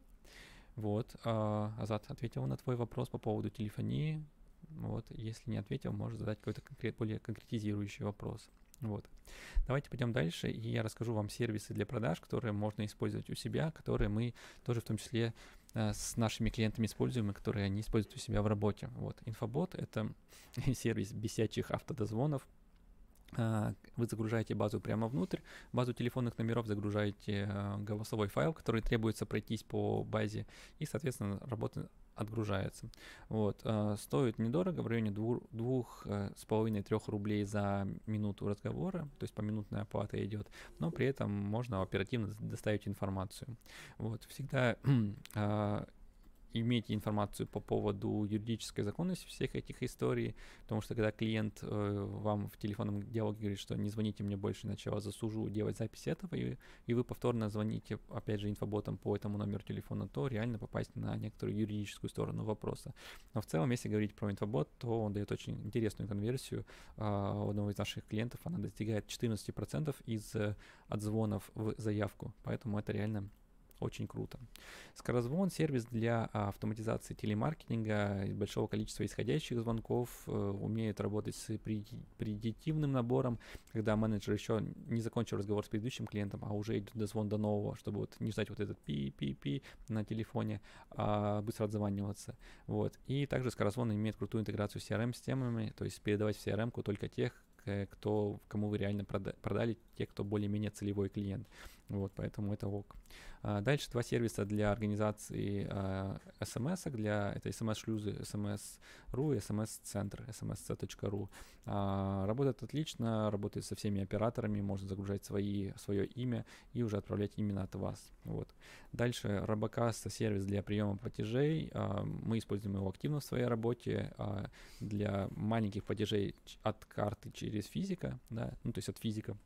Вот, а, Азат ответил на твой вопрос по поводу телефонии. Вот, если не ответил, может задать какой-то конкрет, более конкретизирующий вопрос. Вот. Давайте пойдем дальше, и я расскажу вам сервисы для продаж, которые можно использовать у себя, которые мы тоже в том числе э, с нашими клиентами используем, и которые они используют у себя в работе. Вот. Инфобот — это сервис бесячих автодозвонов, вы загружаете базу прямо внутрь, базу телефонных номеров загружаете э, голосовой файл, который требуется пройтись по базе, и, соответственно, работа отгружается. Вот. Э, стоит недорого, в районе двух э, с половиной трех рублей за минуту разговора, то есть поминутная оплата идет, но при этом можно оперативно доставить информацию. Вот. Всегда иметь информацию по поводу юридической законности всех этих историй, потому что когда клиент э, вам в телефонном диалоге говорит, что не звоните мне больше, иначе вас засужу делать запись этого, и, и вы повторно звоните, опять же, инфоботом по этому номеру телефона, то реально попасть на некоторую юридическую сторону вопроса. Но в целом, если говорить про инфобот, то он дает очень интересную конверсию. Э, одного из наших клиентов она достигает 14% из э, отзвонов в заявку, поэтому это реально очень круто. Скорозвон — сервис для а, автоматизации телемаркетинга, большого количества исходящих звонков, э, умеет работать с предитивным набором, когда менеджер еще не закончил разговор с предыдущим клиентом, а уже идет дозвон до нового, чтобы вот не ждать вот этот пи-пи-пи на телефоне, а быстро отзваниваться. Вот. И также скорозвон имеет крутую интеграцию с CRM-системами, то есть передавать в CRM-ку только тех, кто, кому вы реально продали, те, кто более-менее целевой клиент. Вот, поэтому это ок. А, дальше два сервиса для организации а, смс, для это смс-шлюзы, смс.ру и смс-центр, smsc.ru. А, работает отлично, работает со всеми операторами, можно загружать свои, свое имя и уже отправлять именно от вас. Вот. Дальше Робокаст сервис для приема платежей. А, мы используем его активно в своей работе а, для маленьких платежей от карты через физика, да, ну то есть от физика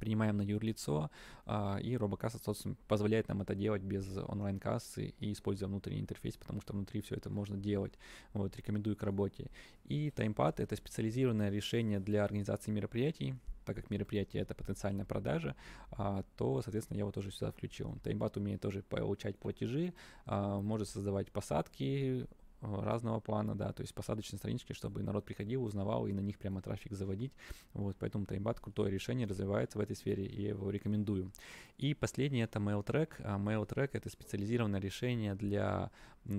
принимаем на юрлицо, а, и робокасса, собственно, позволяет нам это делать без онлайн-кассы и используя внутренний интерфейс, потому что внутри все это можно делать. Вот, рекомендую к работе. И TimePad — это специализированное решение для организации мероприятий, так как мероприятие это потенциальная продажа, а, то, соответственно, я его тоже сюда включил. TimePad умеет тоже получать платежи, а, может создавать посадки, разного плана, да, то есть посадочные странички, чтобы народ приходил, узнавал и на них прямо трафик заводить. Вот, поэтому Таймбат крутое решение, развивается в этой сфере, и я его рекомендую. И последнее это MailTrack. А MailTrack это специализированное решение для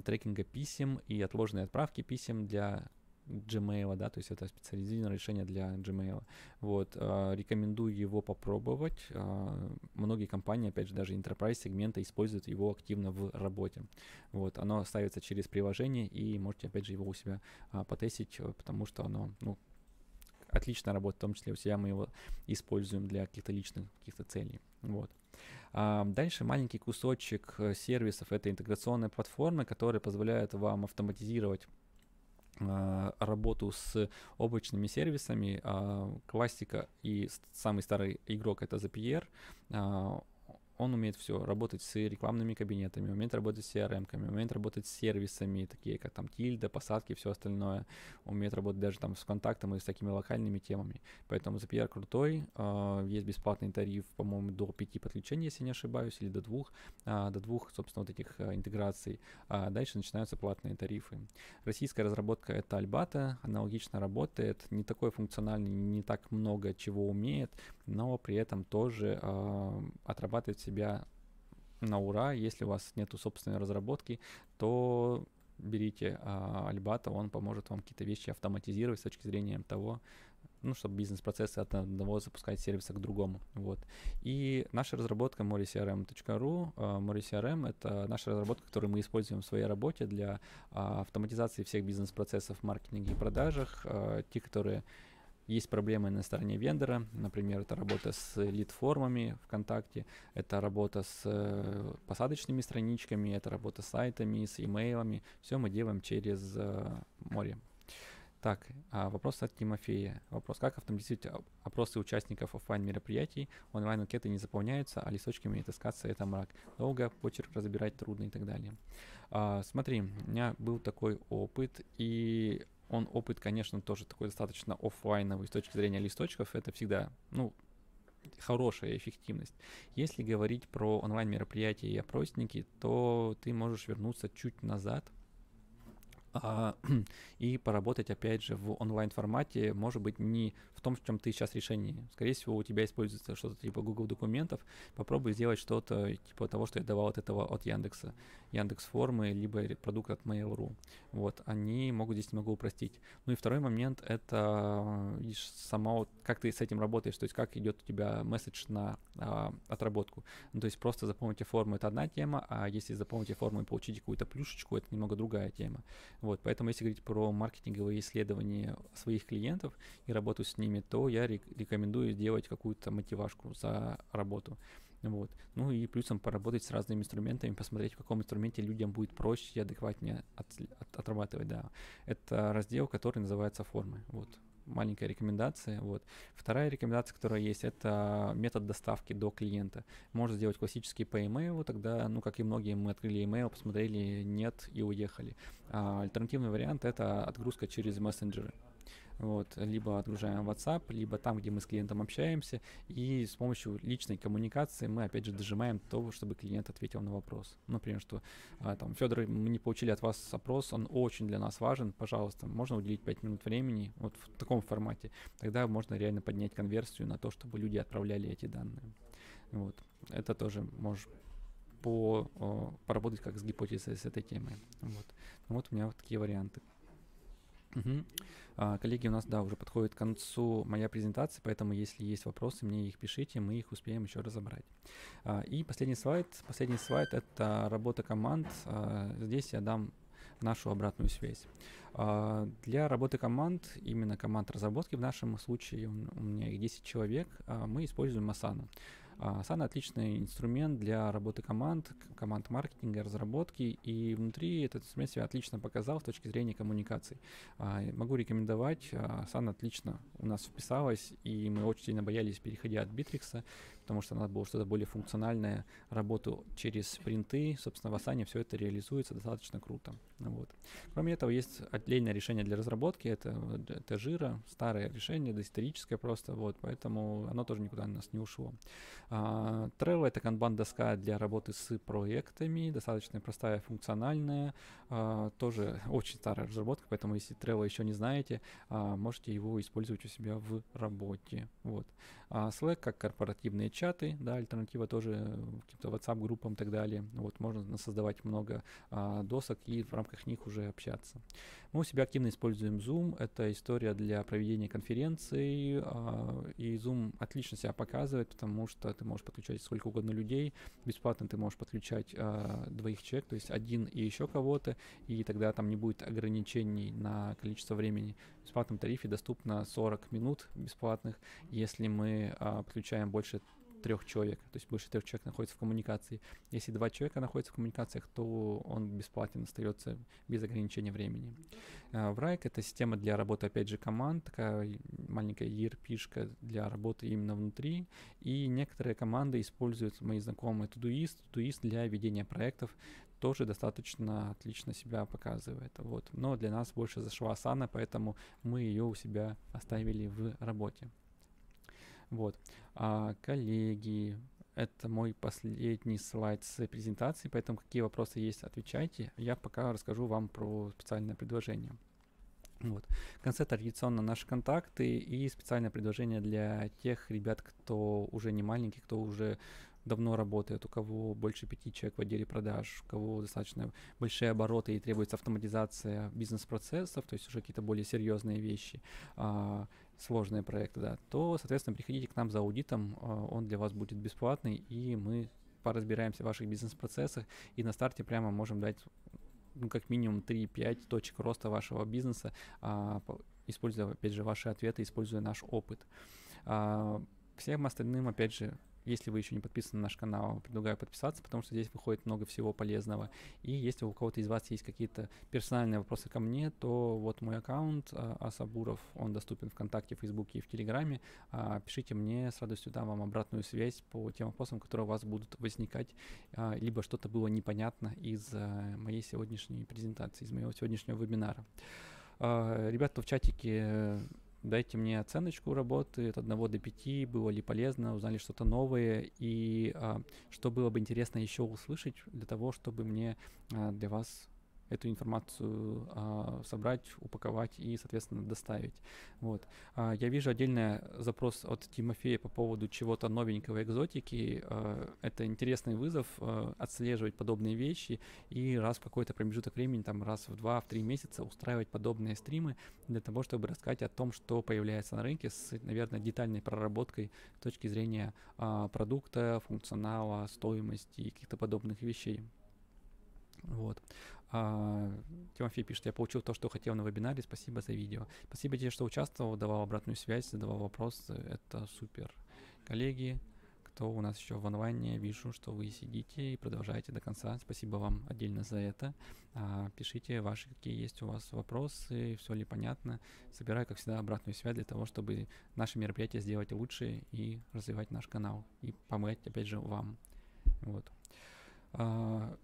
трекинга писем и отложенной отправки писем для Gmail, да, то есть это специализированное решение для Gmail. Вот, э, рекомендую его попробовать. Э, многие компании, опять же, даже enterprise сегмента используют его активно в работе. Вот, оно ставится через приложение, и можете, опять же, его у себя э, потестить, потому что оно, ну, отлично работает, в том числе у себя мы его используем для каких-то личных каких-то целей. Вот. А дальше маленький кусочек сервисов — это интеграционная платформа, которая позволяет вам автоматизировать работу с облачными сервисами. А, классика и самый старый игрок это Zapier он умеет все, работать с рекламными кабинетами, умеет работать с CRM-ками, умеет работать с сервисами, такие как там тильда, посадки, все остальное, умеет работать даже там с контактом и с такими локальными темами. Поэтому Zapier крутой, э, есть бесплатный тариф, по-моему, до 5 подключений, если не ошибаюсь, или до двух, э, до двух, собственно, вот этих э, интеграций. А дальше начинаются платные тарифы. Российская разработка это Альбата, аналогично работает, не такой функциональный, не так много чего умеет, но при этом тоже э, отрабатывает себя на ура. Если у вас нету собственной разработки, то берите а, Альбата, он поможет вам какие-то вещи автоматизировать с точки зрения того, ну, чтобы бизнес-процессы от одного запускать сервиса к другому. Вот. И наша разработка morecrm.ru. Uh, MoreCRM — это наша разработка, которую мы используем в своей работе для uh, автоматизации всех бизнес-процессов в маркетинге и продажах. Те, которые есть проблемы на стороне вендора, например, это работа с лид-формами ВКонтакте, это работа с э, посадочными страничками, это работа с сайтами, с имейлами, все мы делаем через э, море. Так, а вопрос от Тимофея. Вопрос, как автоматизировать опросы участников офлайн мероприятий? Онлайн-анкеты не заполняются, а листочками таскаться это мрак. Долго, почерк разбирать трудно и так далее. А, смотри, у меня был такой опыт, и он опыт, конечно, тоже такой достаточно офлайновый с точки зрения листочков. Это всегда, ну, хорошая эффективность. Если говорить про онлайн-мероприятия и опросники, то ты можешь вернуться чуть назад – и поработать, опять же, в онлайн-формате, может быть, не в том, в чем ты сейчас решение. Скорее всего, у тебя используется что-то типа Google документов. Попробуй сделать что-то типа того, что я давал от этого от Яндекса. Яндекс формы, либо продукт от Mail.ru. Вот, они могут здесь немного упростить. Ну и второй момент — это видишь, сама, как ты с этим работаешь, то есть как идет у тебя месседж на а, отработку. Ну, то есть просто заполните форму — это одна тема, а если заполните форму и получите какую-то плюшечку, это немного другая тема. Вот, поэтому если говорить про маркетинговые исследования своих клиентов и работу с ними, то я рекомендую сделать какую-то мотивашку за работу. Вот. Ну и плюсом поработать с разными инструментами, посмотреть, в каком инструменте людям будет проще и адекватнее от, от, отрабатывать, да. Это раздел, который называется формы. Вот маленькая рекомендация. Вот. Вторая рекомендация, которая есть, это метод доставки до клиента. Можно сделать классический по email, тогда, ну, как и многие, мы открыли email, посмотрели, нет и уехали. А альтернативный вариант — это отгрузка через мессенджеры. Вот, либо отгружаем WhatsApp, либо там, где мы с клиентом общаемся, и с помощью личной коммуникации мы, опять же, дожимаем того, чтобы клиент ответил на вопрос. Например, что а, там, Федор, мы не получили от вас опрос, он очень для нас важен, пожалуйста, можно уделить 5 минут времени, вот в таком формате. Тогда можно реально поднять конверсию на то, чтобы люди отправляли эти данные. Вот, это тоже можешь по, о, поработать как с гипотезой с этой темой. Вот. вот у меня вот такие варианты. Угу. А, коллеги, у нас, да, уже подходит к концу моя презентация, поэтому если есть вопросы, мне их пишите, мы их успеем еще разобрать. А, и последний слайд, последний слайд — это работа команд. А, здесь я дам нашу обратную связь. А, для работы команд, именно команд разработки в нашем случае, у меня их 10 человек, а, мы используем Asana. Asana отличный инструмент для работы команд, команд маркетинга, разработки, и внутри этот инструмент себя отлично показал с точки зрения коммуникаций. Могу рекомендовать, Asana отлично у нас вписалась, и мы очень сильно боялись, переходя от Bittrex, потому что надо было что-то более функциональное, работу через спринты, собственно, в Asana все это реализуется достаточно круто. Вот. Кроме этого, есть отдельное решение для разработки, это, это жира, старое решение, доисторическое просто, вот, поэтому оно тоже никуда у нас не ушло. Uh, Trello — это канбан-доска для работы с проектами, достаточно простая, функциональная, uh, тоже очень старая разработка, поэтому если Trello еще не знаете, uh, можете его использовать у себя в работе. Вот. Slack как корпоративные чаты, да, альтернатива тоже каким-то WhatsApp-группам и так далее. Вот, можно создавать много а, досок и в рамках них уже общаться. Мы у себя активно используем Zoom. Это история для проведения конференций, а, и Zoom отлично себя показывает, потому что ты можешь подключать сколько угодно людей. Бесплатно ты можешь подключать а, двоих человек, то есть один и еще кого-то, и тогда там не будет ограничений на количество времени. В бесплатном тарифе доступно 40 минут бесплатных, если мы а, подключаем больше трех человек, то есть больше трех человек находится в коммуникации. Если два человека находятся в коммуникациях, то он бесплатен остается без ограничения времени. Uh, Wrike — это система для работы, опять же, команд, такая маленькая ERP-шка для работы именно внутри, и некоторые команды используют мои знакомые Todoist, Todoist для ведения проектов, тоже достаточно отлично себя показывает. Вот. Но для нас больше зашла Asana, поэтому мы ее у себя оставили в работе. Вот. А, коллеги, это мой последний слайд с презентации, поэтому какие вопросы есть, отвечайте. Я пока расскажу вам про специальное предложение. Вот. В конце традиционно наши контакты и специальное предложение для тех ребят, кто уже не маленький, кто уже давно работает, у кого больше пяти человек в отделе продаж, у кого достаточно большие обороты и требуется автоматизация бизнес-процессов, то есть уже какие-то более серьезные вещи, а, сложные проекты, да, то, соответственно, приходите к нам за аудитом, а, он для вас будет бесплатный, и мы поразбираемся в ваших бизнес-процессах, и на старте прямо можем дать ну, как минимум 3-5 точек роста вашего бизнеса, а, используя, опять же, ваши ответы, используя наш опыт. А, всем остальным, опять же, если вы еще не подписаны на наш канал, предлагаю подписаться, потому что здесь выходит много всего полезного. И если у кого-то из вас есть какие-то персональные вопросы ко мне, то вот мой аккаунт а, Асабуров, он доступен ВКонтакте, Фейсбуке и в Телеграме. А, пишите мне, с радостью дам вам обратную связь по тем вопросам, которые у вас будут возникать, а, либо что-то было непонятно из моей сегодняшней презентации, из моего сегодняшнего вебинара. Ребята в чатике дайте мне оценочку работы от 1 до 5, было ли полезно, узнали что-то новое, и а, что было бы интересно еще услышать для того, чтобы мне а, для вас эту информацию а, собрать, упаковать и, соответственно, доставить. Вот. А, я вижу отдельный запрос от Тимофея по поводу чего-то новенького экзотики. А, это интересный вызов а, отслеживать подобные вещи и раз в какой-то промежуток времени, там раз в два, в три месяца устраивать подобные стримы для того, чтобы рассказать о том, что появляется на рынке с, наверное, детальной проработкой с точки зрения а, продукта, функционала, стоимости и каких-то подобных вещей. Вот. А, Тимофей пишет, я получил то, что хотел на вебинаре, спасибо за видео. Спасибо тебе, что участвовал, давал обратную связь, задавал вопросы, это супер. Коллеги, кто у нас еще в онлайне, вижу, что вы сидите и продолжаете до конца. Спасибо вам отдельно за это. А, пишите ваши, какие есть у вас вопросы, все ли понятно. Собираю, как всегда, обратную связь для того, чтобы наши мероприятия сделать лучше и развивать наш канал. И помогать, опять же, вам. Вот. А,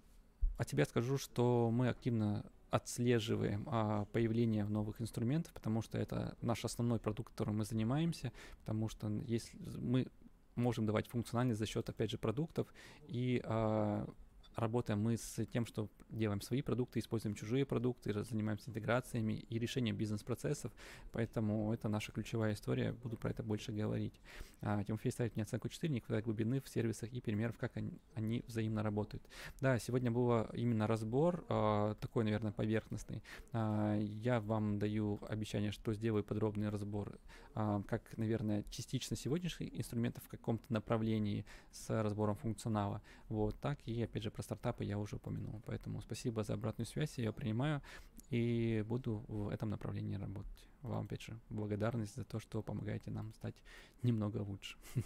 о тебе скажу, что мы активно отслеживаем а, появление новых инструментов, потому что это наш основной продукт, которым мы занимаемся, потому что если мы можем давать функциональность за счет, опять же, продуктов, и а, работаем мы с тем, что делаем свои продукты, используем чужие продукты, занимаемся интеграциями и решением бизнес-процессов, поэтому это наша ключевая история, буду про это больше говорить. А, Тимофей ставит мне оценку 4, не хватает глубины в сервисах и примеров, как они, они взаимно работают. Да, сегодня был именно разбор, а, такой, наверное, поверхностный. А, я вам даю обещание, что сделаю подробный разбор, как, наверное, частично сегодняшних инструментов в каком-то направлении с разбором функционала, вот, так и, опять же, про стартапы я уже упомянул. Поэтому спасибо за обратную связь, я ее принимаю и буду в этом направлении работать. Вам, опять же, благодарность за то, что помогаете нам стать немного лучше.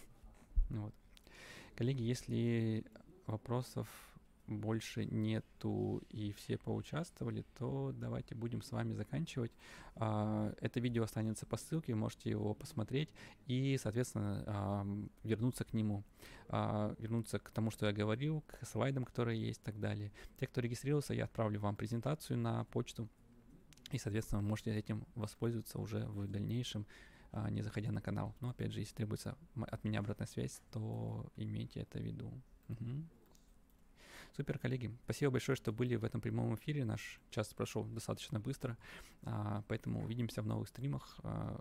Вот. Коллеги, если вопросов больше нету и все поучаствовали, то давайте будем с вами заканчивать. А, это видео останется по ссылке, можете его посмотреть и, соответственно, вернуться к нему, а, вернуться к тому, что я говорил, к слайдам, которые есть и так далее. Те, кто регистрировался, я отправлю вам презентацию на почту, и, соответственно, можете этим воспользоваться уже в дальнейшем, а, не заходя на канал. Но, опять же, если требуется от меня обратная связь, то имейте это в виду. Угу. Супер, коллеги. Спасибо большое, что были в этом прямом эфире. Наш час прошел достаточно быстро, а, поэтому увидимся в новых стримах. А,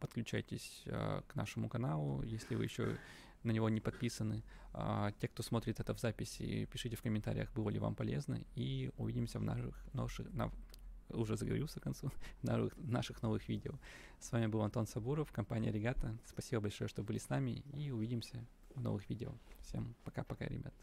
подключайтесь а, к нашему каналу, если вы еще на него не подписаны. Те, кто смотрит это в записи, пишите в комментариях, было ли вам полезно, и увидимся в наших, наших на, уже заговорился к концу, на наших новых видео. С вами был Антон Сабуров, компания Регата. Спасибо большое, что были с нами, и увидимся в новых видео. Всем пока-пока, ребят.